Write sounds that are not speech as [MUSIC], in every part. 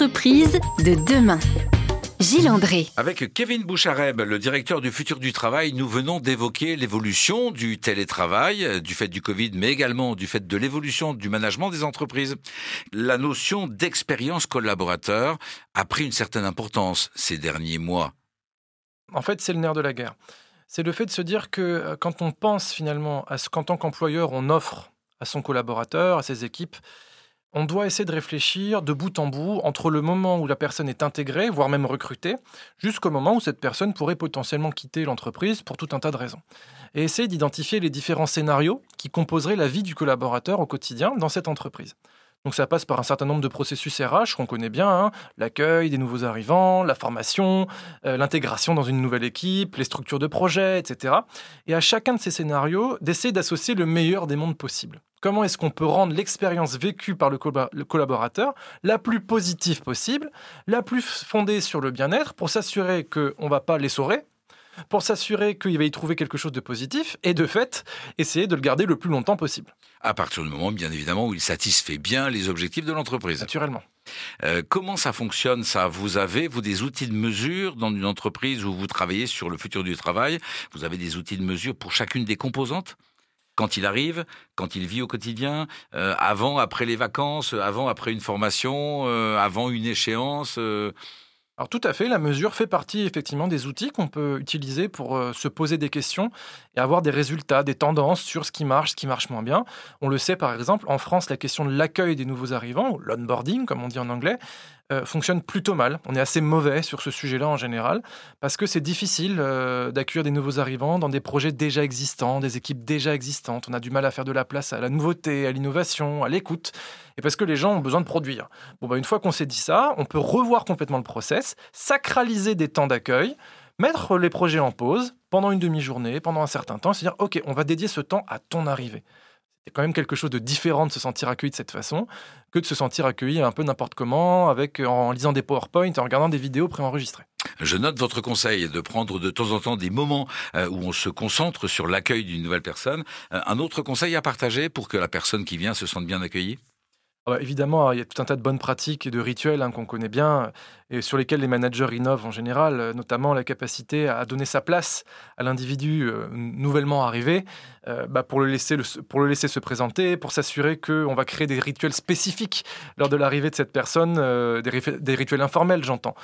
entreprises de demain. Gilles André. Avec Kevin Bouchareb, le directeur du futur du travail, nous venons d'évoquer l'évolution du télétravail, du fait du Covid, mais également du fait de l'évolution du management des entreprises. La notion d'expérience collaborateur a pris une certaine importance ces derniers mois. En fait, c'est le nerf de la guerre. C'est le fait de se dire que euh, quand on pense finalement à ce qu'en tant qu'employeur on offre à son collaborateur, à ses équipes, on doit essayer de réfléchir de bout en bout entre le moment où la personne est intégrée, voire même recrutée, jusqu'au moment où cette personne pourrait potentiellement quitter l'entreprise pour tout un tas de raisons. Et essayer d'identifier les différents scénarios qui composeraient la vie du collaborateur au quotidien dans cette entreprise. Donc ça passe par un certain nombre de processus RH qu'on connaît bien, hein. l'accueil des nouveaux arrivants, la formation, euh, l'intégration dans une nouvelle équipe, les structures de projet, etc. Et à chacun de ces scénarios, d'essayer d'associer le meilleur des mondes possibles. Comment est-ce qu'on peut rendre l'expérience vécue par le, collaborateur la plus positive possible, la plus fondée sur le bien-être, pour s'assurer qu'on ne va pas l'essorer, pour s'assurer qu'il va y trouver quelque chose de positif, et de fait, essayer de le garder le plus longtemps possible. À partir du moment, bien évidemment, où il satisfait bien les objectifs de l'entreprise. Naturellement. Euh, comment ça fonctionne ça? Vous avez, vous, des outils de mesure dans une entreprise où vous travaillez sur le futur du travail? Vous avez des outils de mesure pour chacune des composantes? Quand il arrive, quand il vit au quotidien, euh, avant, après les vacances, avant, après une formation, euh, avant une échéance. Euh. Alors tout à fait, la mesure fait partie effectivement des outils qu'on peut utiliser pour se poser des questions et avoir des résultats, des tendances sur ce qui marche, ce qui marche moins bien. On le sait par exemple, en France, la question de l'accueil des nouveaux arrivants, ou l'onboarding comme on dit en anglais, euh, fonctionne plutôt mal. On est assez mauvais sur ce sujet-là en général, parce que c'est difficile euh, d'accueillir des nouveaux arrivants dans des projets déjà existants, des équipes déjà existantes. On a du mal à faire de la place à la nouveauté, à l'innovation, à l'écoute, et parce que les gens ont besoin de produire. Bon, bah, une fois qu'on s'est dit ça, on peut revoir complètement le process, sacraliser des temps d'accueil, mettre les projets en pause pendant une demi-journée, pendant un certain temps, et se dire, OK, on va dédier ce temps à ton arrivée c'est quand même quelque chose de différent de se sentir accueilli de cette façon que de se sentir accueilli un peu n'importe comment, avec, en lisant des PowerPoint, en regardant des vidéos préenregistrées. Je note votre conseil de prendre de temps en temps des moments euh, où on se concentre sur l'accueil d'une nouvelle personne. Euh, un autre conseil à partager pour que la personne qui vient se sente bien accueillie? Ah bah, évidemment, il y a tout un tas de bonnes pratiques et de rituels hein, qu'on connaît bien et sur lesquels les managers innovent en général, euh, notamment la capacité à donner sa place à l'individu euh, nouvellement arrivé euh, bah, pour, le laisser pour le laisser se présenter, pour s'assurer qu'on va créer des rituels spécifiques lors de l'arrivée de cette personne, des, rituels informels, j'entends,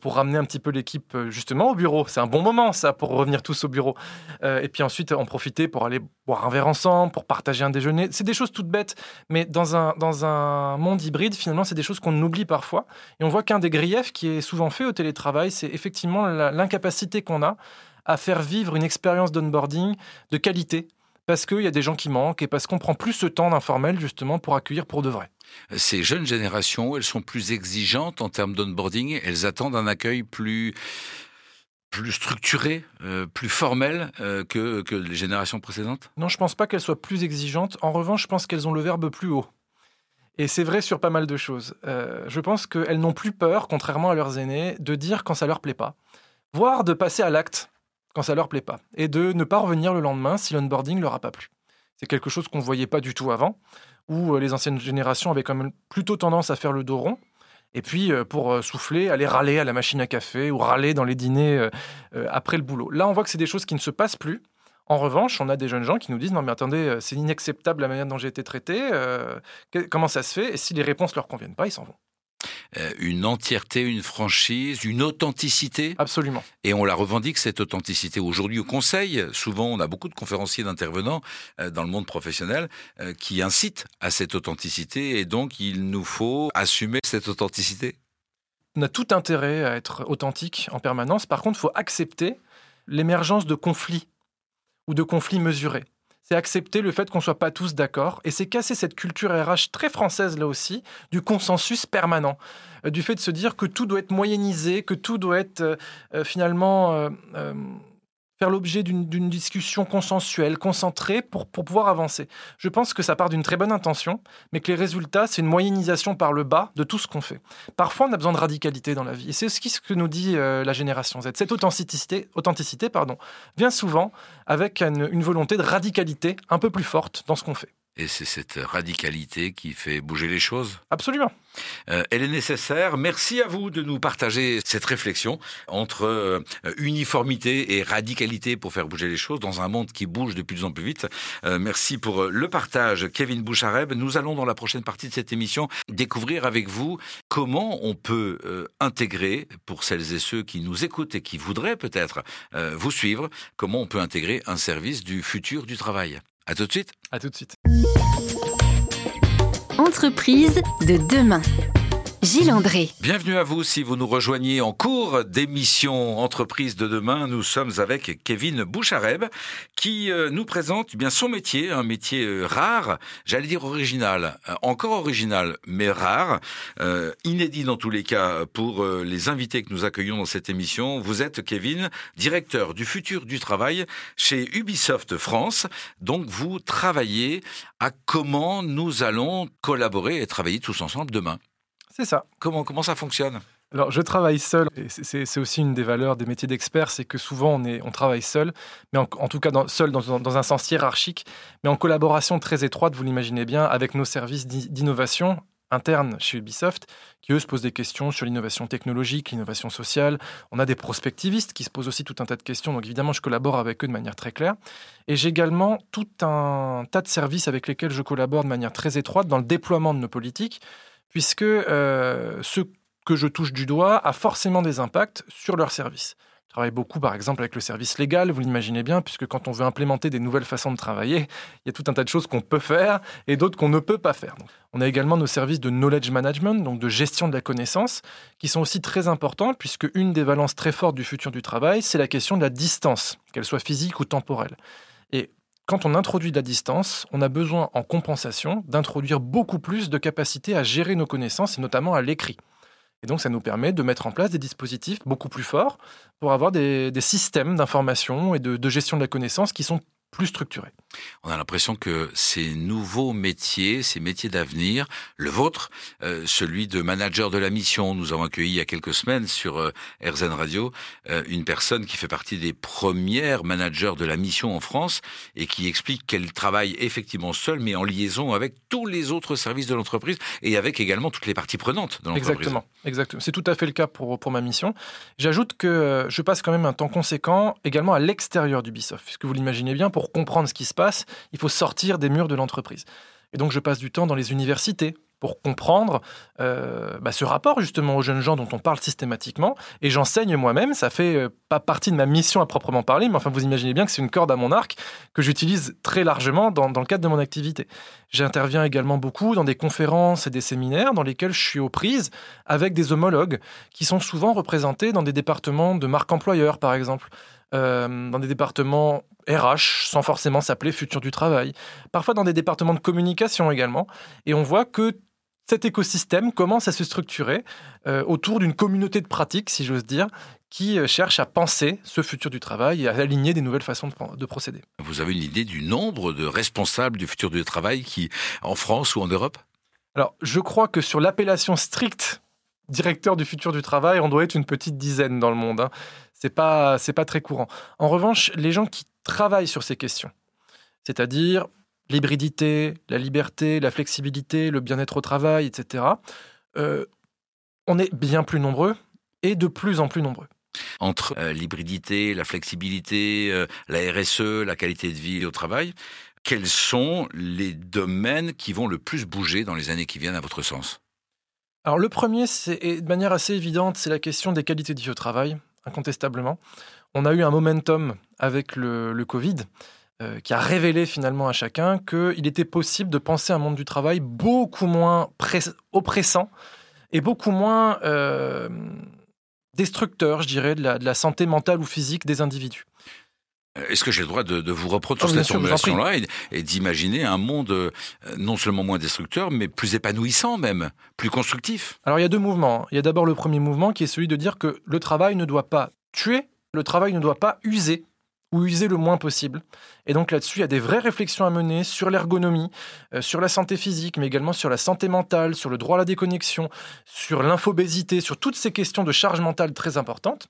pour ramener un petit peu l'équipe justement au bureau. C'est un bon moment, ça, pour revenir tous au bureau. et puis ensuite, en profiter pour aller boire un verre ensemble, pour partager un déjeuner. C'est des choses toutes bêtes, mais dans un, dans un monde hybride, finalement, c'est des choses qu'on oublie parfois. Et on voit qu'un des griefs qui est souvent fait au télétravail, c'est effectivement l'incapacité qu'on a à faire vivre une expérience d'onboarding de qualité parce qu'il y a des gens qui manquent et parce qu'on prend plus ce temps d'informel justement pour accueillir pour de vrai. Ces jeunes générations, elles sont plus exigeantes en termes d'onboarding, elles attendent un accueil plus plus structuré, euh, plus formel euh, que, que les générations précédentes? Non, je ne pense pas qu'elles soient plus exigeantes. En revanche, je pense qu'elles ont le verbe plus haut. Et c'est vrai sur pas mal de choses. Euh, je pense qu'elles n'ont plus peur, contrairement à leurs aînés, de dire quand ça leur plaît pas, voire de passer à l'acte quand ça leur plaît pas, et de ne pas revenir le lendemain si l'onboarding leur a pas plu. C'est quelque chose qu'on ne voyait pas du tout avant, où euh, les anciennes générations avaient quand même plutôt tendance à faire le dos rond, et puis euh, pour souffler, aller râler à la machine à café ou râler dans les dîners après le boulot. Là, on voit que c'est des choses qui ne se passent plus en revanche, on a des jeunes gens qui nous disent non mais attendez, euh, c'est inacceptable la manière dont j'ai été traité. Euh, comment ça se fait? Et si les réponses leur conviennent pas, ils s'en vont. Euh, une entièreté, une franchise, une authenticité? Absolument. Et on la revendique, cette authenticité. Aujourd'hui, au Conseil, souvent, on a beaucoup de conférenciers, d'intervenants dans le monde professionnel qui incitent à cette authenticité. Et donc, il nous faut assumer cette authenticité. On a tout intérêt à être authentique en permanence. Par contre, il faut accepter l'émergence de conflits ou de conflits mesurés. C'est accepter le fait qu'on ne soit pas tous d'accord et c'est casser cette culture RH très française là aussi du consensus permanent, euh, du fait de se dire que tout doit être moyennisé, que tout doit être euh, euh, finalement l'objet d'une discussion consensuelle, concentrée pour, pour pouvoir avancer. Je pense que ça part d'une très bonne intention, mais que les résultats, c'est une moyennisation par le bas de tout ce qu'on fait. Parfois, on a besoin de radicalité dans la vie. Et c'est ce que nous dit euh, la génération Z. Cette authenticité, authenticité pardon, vient souvent avec une volonté de radicalité un peu plus forte dans ce qu'on fait. Et c'est cette radicalité qui fait bouger les choses Absolument. Euh, elle est nécessaire. Merci à vous de nous partager cette réflexion entre euh, uniformité et radicalité pour faire bouger les choses dans un monde qui bouge de plus en plus vite. Euh, merci pour le partage, Kevin Bouchareb. Nous allons dans la prochaine partie de cette émission découvrir avec vous comment on peut intégrer, pour celles et ceux qui nous écoutent et qui voudraient peut-être vous suivre, comment on peut intégrer un service du futur du travail. À tout de suite. À tout de suite. Entreprise de demain. Gilles André. Bienvenue à vous si vous nous rejoignez en cours d'émission Entreprise de demain. Nous sommes avec Kevin Bouchareb qui euh, nous présente eh bien son métier, un métier euh, rare, j'allais dire original, euh, encore original mais rare, inédit dans tous les cas pour les invités que nous accueillons dans cette émission. Vous êtes Kevin, directeur du futur du travail chez Ubisoft France. Donc vous travaillez à comment nous allons collaborer et travailler tous ensemble demain. C'est ça. Comment, comment ça fonctionne? Alors, je travaille seul. C'est aussi une des valeurs des métiers d'expert, c'est que souvent on, est, on travaille seul, mais en, tout cas seul dans, dans, un sens hiérarchique, mais en collaboration très étroite, vous l'imaginez bien, avec nos services d'innovation internes chez Ubisoft, qui eux se posent des questions sur l'innovation technologique, l'innovation sociale. On a des prospectivistes qui se posent aussi tout un tas de questions, donc évidemment je collabore avec eux de manière très claire. Et j'ai également tout un tas de services avec lesquels je collabore de manière très étroite dans le déploiement de nos politiques puisque euh, ce que je touche du doigt a forcément des impacts sur leur service. Je travaille beaucoup, par exemple, avec le service légal, vous l'imaginez bien, puisque quand on veut implémenter des nouvelles façons de travailler, il y a tout un tas de choses qu'on peut faire et d'autres qu'on ne peut pas faire. on a également nos services de knowledge management, donc de gestion de la connaissance, qui sont aussi très importants, puisque une des valences très fortes du futur du travail, c'est la question de la distance, qu'elle soit physique ou temporelle. Et quand on introduit de la distance, on a besoin en compensation d'introduire beaucoup plus de capacité à gérer nos connaissances et notamment à l'écrit. Et donc ça nous permet de mettre en place des dispositifs beaucoup plus forts pour avoir des, systèmes d'information et de, de gestion de la connaissance qui sont plus structuré. On a l'impression que ces nouveaux métiers, ces métiers d'avenir, le vôtre, euh, celui de manager de la mission, nous avons accueilli il y a quelques semaines sur euh, RZN Radio euh, une personne qui fait partie des premières managers de la mission en France et qui explique qu'elle travaille effectivement seule, mais en liaison avec tous les autres services de l'entreprise et avec également toutes les parties prenantes de l'entreprise. Exactement, exactement. C'est tout à fait le cas pour, pour ma mission. J'ajoute que je passe quand même un temps conséquent également à l'extérieur du BISOF, puisque vous l'imaginez bien, pour pour comprendre ce qui se passe, il faut sortir des murs de l'entreprise. Et donc je passe du temps dans les universités pour comprendre euh, bah, ce rapport justement aux jeunes gens dont on parle systématiquement. Et j'enseigne moi-même, ça fait euh, pas partie de ma mission à proprement parler, mais enfin vous imaginez bien que c'est une corde à mon arc que j'utilise très largement dans, dans, le cadre de mon activité. J'interviens également beaucoup dans des conférences et des séminaires dans lesquels je suis aux prises avec des homologues qui sont souvent représentés dans des départements de marque employeur par exemple. Euh, dans des départements RH, sans forcément s'appeler futur du travail, parfois dans des départements de communication également. Et on voit que cet écosystème commence à se structurer euh, autour d'une communauté de pratiques, si j'ose dire, qui euh, cherche à penser ce futur du travail et à aligner des nouvelles façons de, de, procéder. Vous avez une idée du nombre de responsables du futur du travail qui, en France ou en Europe? Alors, je crois que sur l'appellation stricte directeur du futur du travail, on doit être une petite dizaine dans le monde. Hein. C'est pas, c'est pas très courant. En revanche, les gens qui travaillent sur ces questions, c'est-à-dire l'hybridité, la liberté, la flexibilité, le bien-être au travail, etc., euh, on est bien plus nombreux et de plus en plus nombreux entre euh, l'hybridité, la flexibilité, euh, la RSE, la qualité de vie au travail. Quels sont les domaines qui vont le plus bouger dans les années qui viennent à votre sens? Alors le premier, c'est de manière assez évidente, c'est la question des qualités de vie au travail incontestablement. On a eu un momentum avec le, Covid euh, qui a révélé finalement à chacun qu'il était possible de penser un monde du travail beaucoup moins oppressant et beaucoup moins euh, destructeur, je dirais, de la, santé mentale ou physique des individus. Est-ce que j'ai le droit de, vous reprendre oh, cette formulation-là et, d'imaginer un monde euh, non seulement moins destructeur, mais plus épanouissant même, plus constructif? Alors il y a deux mouvements. Il y a d'abord le premier mouvement qui est celui de dire que le travail ne doit pas tuer, le travail ne doit pas user ou user le moins possible. Et donc là-dessus, il y a des vraies réflexions à mener sur l'ergonomie, euh, sur la santé physique, mais également sur la santé mentale, sur le droit à la déconnexion, sur l'infobésité, sur toutes ces questions de charge mentale très importantes.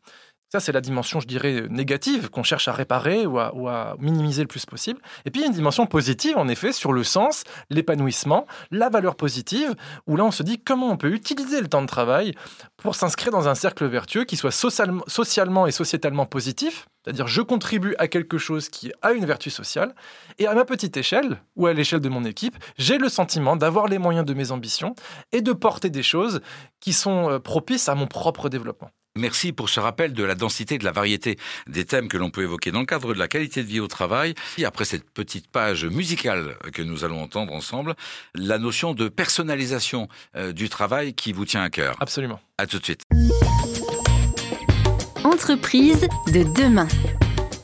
Ça, c'est la dimension, je dirais, négative qu'on cherche à réparer ou à, minimiser le plus possible. Et puis, une dimension positive, en effet, sur le sens, l'épanouissement, la valeur positive, où là, on se dit comment on peut utiliser le temps de travail pour s'inscrire dans un cercle vertueux qui soit socialement et sociétalement positif, c'est-à-dire je contribue à quelque chose qui a une vertu sociale, et à ma petite échelle, ou à l'échelle de mon équipe, j'ai le sentiment d'avoir les moyens de mes ambitions et de porter des choses qui sont euh, propices à mon propre développement. Merci pour ce rappel de la densité, de la variété des thèmes que l'on peut évoquer dans le cadre de la qualité de vie au travail. Et après cette petite page musicale que nous allons entendre ensemble, la notion de personnalisation euh, du travail qui vous tient à cœur. Absolument. À tout de suite. Entreprise de demain.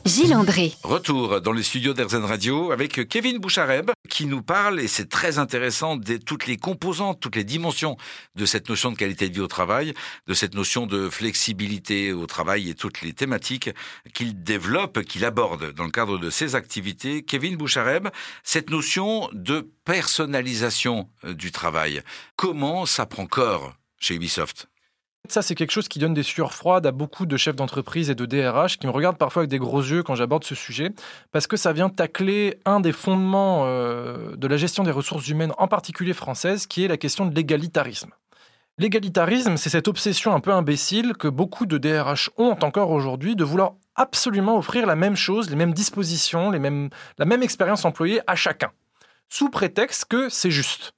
Gilles André. Retour dans les studios d'Erzen Radio avec Kevin Bouchareb qui nous parle, et c'est très intéressant, de toutes les composantes, toutes les dimensions de cette notion de qualité de vie au travail, de cette notion de flexibilité au travail et toutes les thématiques qu'il développe, qu'il aborde dans le cadre de ses activités. Kevin Bouchareb, cette notion de personnalisation euh, du travail, comment ça prend corps chez Ubisoft? Ça, c'est quelque chose qui donne des sueurs froides à beaucoup de chefs d'entreprise et de DRH qui me regardent parfois avec des gros yeux quand j'aborde ce sujet, parce que ça vient tacler un des fondements euh, de la gestion des ressources humaines, en particulier française, qui est la question de l'égalitarisme. L'égalitarisme, c'est cette obsession un peu imbécile que beaucoup de DRH ont encore aujourd'hui de vouloir absolument offrir la même chose, les mêmes dispositions, la même expérience employée à chacun, sous prétexte que c'est juste.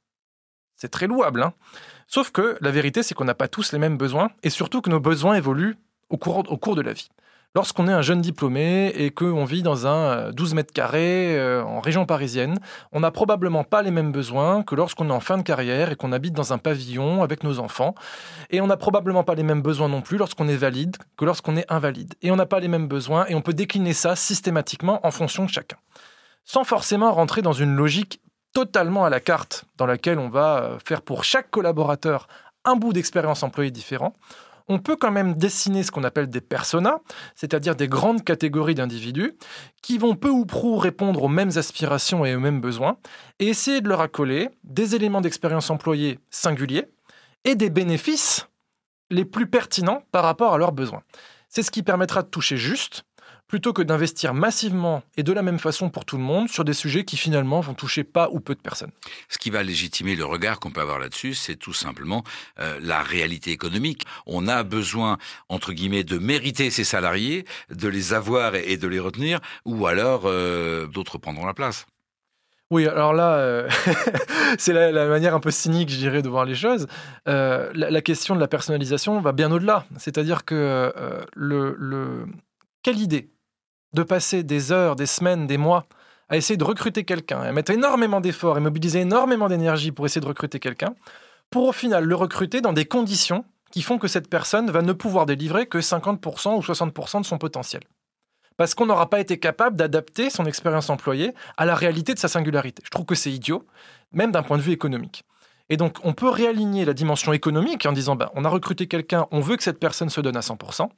C'est très louable, hein Sauf que la vérité, c'est qu'on n'a pas tous les mêmes besoins et surtout que nos besoins évoluent au cours, de la vie. Lorsqu'on est un jeune diplômé et qu'on vit dans un 12 euh, mètres carrés euh, en région parisienne, on n'a probablement pas les mêmes besoins que lorsqu'on est en fin de carrière et qu'on habite dans un pavillon avec nos enfants. Et on n'a probablement pas les mêmes besoins non plus lorsqu'on est valide que lorsqu'on est invalide. Et on n'a pas les mêmes besoins et on peut décliner ça systématiquement en fonction de chacun. Sans forcément rentrer dans une logique totalement à la carte dans laquelle on va euh, faire pour chaque collaborateur un bout d'expérience employée différent, on peut quand même dessiner ce qu'on appelle des personas, c'est-à-dire des grandes catégories d'individus qui vont peu ou prou répondre aux mêmes aspirations et aux mêmes besoins, et essayer de leur accoler des éléments d'expérience employée singuliers et des bénéfices les plus pertinents par rapport à leurs besoins. C'est ce qui permettra de toucher juste plutôt que d'investir massivement et de la même façon pour tout le monde sur des sujets qui finalement vont toucher pas ou peu de personnes. Ce qui va légitimer le regard qu'on peut avoir là-dessus, c'est tout simplement euh, la réalité économique. On a besoin, entre guillemets, de mériter ses salariés, de les avoir et de les retenir, ou alors euh, d'autres prendront la place. Oui, alors là, euh, [LAUGHS] c'est la, manière un peu cynique, je dirais, de voir les choses. la, la, question de la personnalisation va bien au-delà. C'est-à-dire que le, le, quelle idée de passer des heures, des semaines, des mois à essayer de recruter quelqu'un, à mettre énormément d'efforts et mobiliser énormément d'énergie pour essayer de recruter quelqu'un, pour au final le recruter dans des conditions qui font que cette personne va ne pouvoir délivrer que 50% ou 60% de son potentiel. Parce qu'on n'aura pas été capable d'adapter son expérience employée à la réalité de sa singularité. Je trouve que c'est idiot, même d'un point de vue économique. Et donc, on peut réaligner la dimension économique en disant, ben, on a recruté quelqu'un, on veut que cette personne se donne à 100%,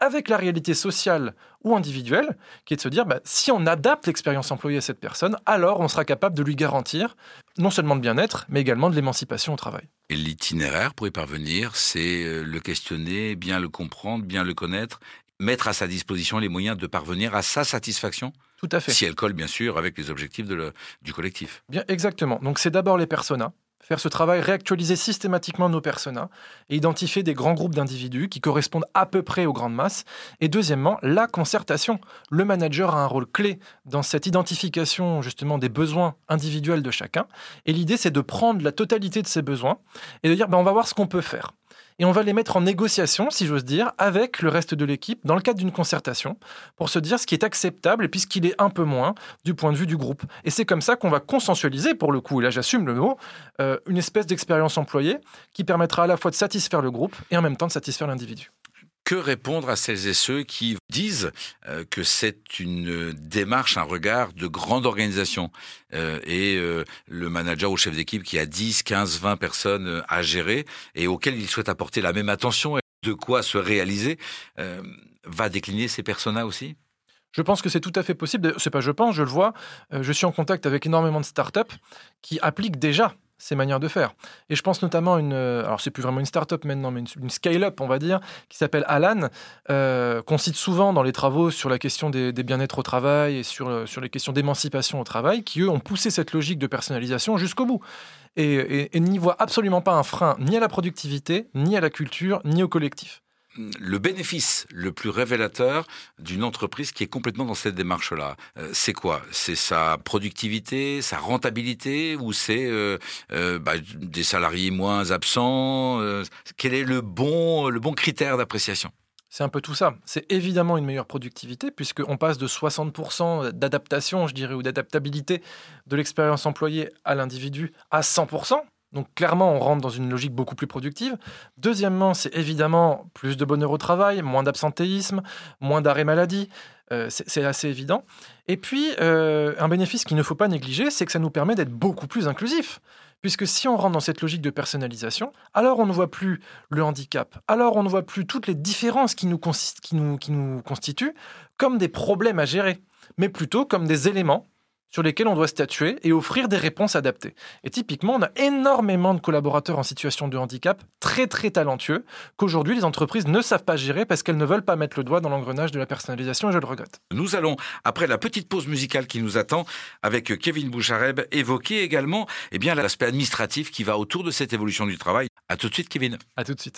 avec la réalité sociale ou individuelle, qui est de se dire, ben, si on adapte l'expérience employée à cette personne, alors on sera capable de lui garantir non seulement de bien-être, mais également de l'émancipation au travail. Et l'itinéraire pour y parvenir, c'est euh, le questionner, bien le comprendre, bien le connaître, mettre à sa disposition les moyens de parvenir à sa satisfaction Tout à fait. Si elle colle, bien sûr, avec les objectifs du collectif. Bien, exactement. Donc, c'est d'abord les personas ce travail, réactualiser systématiquement nos personas et identifier des grands groupes d'individus qui correspondent à peu près aux grandes masses. Et deuxièmement, la concertation. Le manager a un rôle clé dans cette identification justement des besoins individuels de chacun. Et l'idée, c'est de prendre la totalité de ces besoins et de dire, ben, on va voir ce qu'on peut faire et on va les mettre en négociation, si j'ose dire, avec le reste de l'équipe dans le cadre d'une concertation pour se dire ce qui est acceptable et puis ce qui est un peu moins du point de vue du groupe. Et c'est comme ça qu'on va consensualiser, pour le coup, et là j'assume le mot, euh, une espèce d'expérience employée qui permettra à la fois de satisfaire le groupe et en même temps de satisfaire l'individu. Que répondre à celles et ceux qui disent euh, que c'est une démarche, un regard de grande organisation euh, et euh, le manager ou chef d'équipe qui a 10, 15, 20 personnes à gérer et auquel il souhaite apporter la même attention et de quoi se réaliser, va décliner ces personas aussi? Je pense que c'est tout à fait possible. C'est pas je pense, je le vois. Je suis en contact avec énormément de startups qui appliquent déjà ces manières de faire. Et je pense notamment à une, euh, alors c'est plus vraiment une start-up maintenant, mais une, scale-up, on va dire, qui s'appelle Alan, euh, qu'on cite souvent dans les travaux sur la question des, bien-être au travail et sur, euh, sur les questions d'émancipation au travail, qui eux ont poussé cette logique de personnalisation jusqu'au bout. Et, et n'y voient absolument pas un frein ni à la productivité, ni à la culture, ni au collectif le bénéfice le plus révélateur d'une entreprise qui est complètement dans cette démarche-là, euh, c'est quoi? C'est sa productivité, sa rentabilité, ou c'est euh, euh, bah, des salariés moins absents? Quel est le bon, le bon critère d'appréciation? C'est un peu tout ça. C'est évidemment une meilleure productivité, puisqu'on passe de 60% d'adaptation, je dirais, ou d'adaptabilité de l'expérience employée à l'individu à 100%. Donc clairement, on rentre dans une logique beaucoup plus productive. Deuxièmement, c'est évidemment plus de bonheur au travail, moins d'absentéisme, moins d'arrêt maladie. Euh, c'est assez évident. Et puis, euh, un bénéfice qu'il ne faut pas négliger, c'est que ça nous permet d'être beaucoup plus inclusif. Puisque si on rentre dans cette logique de personnalisation, alors on ne voit plus le handicap, alors on ne voit plus toutes les différences qui nous, constituent comme des problèmes à gérer, mais plutôt comme des éléments sur lesquels on doit statuer et offrir des réponses adaptées. Et typiquement, on a énormément de collaborateurs en situation de handicap très très talentueux qu'aujourd'hui les entreprises ne savent pas gérer parce qu'elles ne veulent pas mettre le doigt dans l'engrenage de la personnalisation et je le regrette. Nous allons, après la petite pause musicale qui nous attend, avec Kevin Bouchareb, évoquer également eh bien, l'aspect administratif qui va autour de cette évolution du travail. À tout de suite, Kevin. À tout de suite.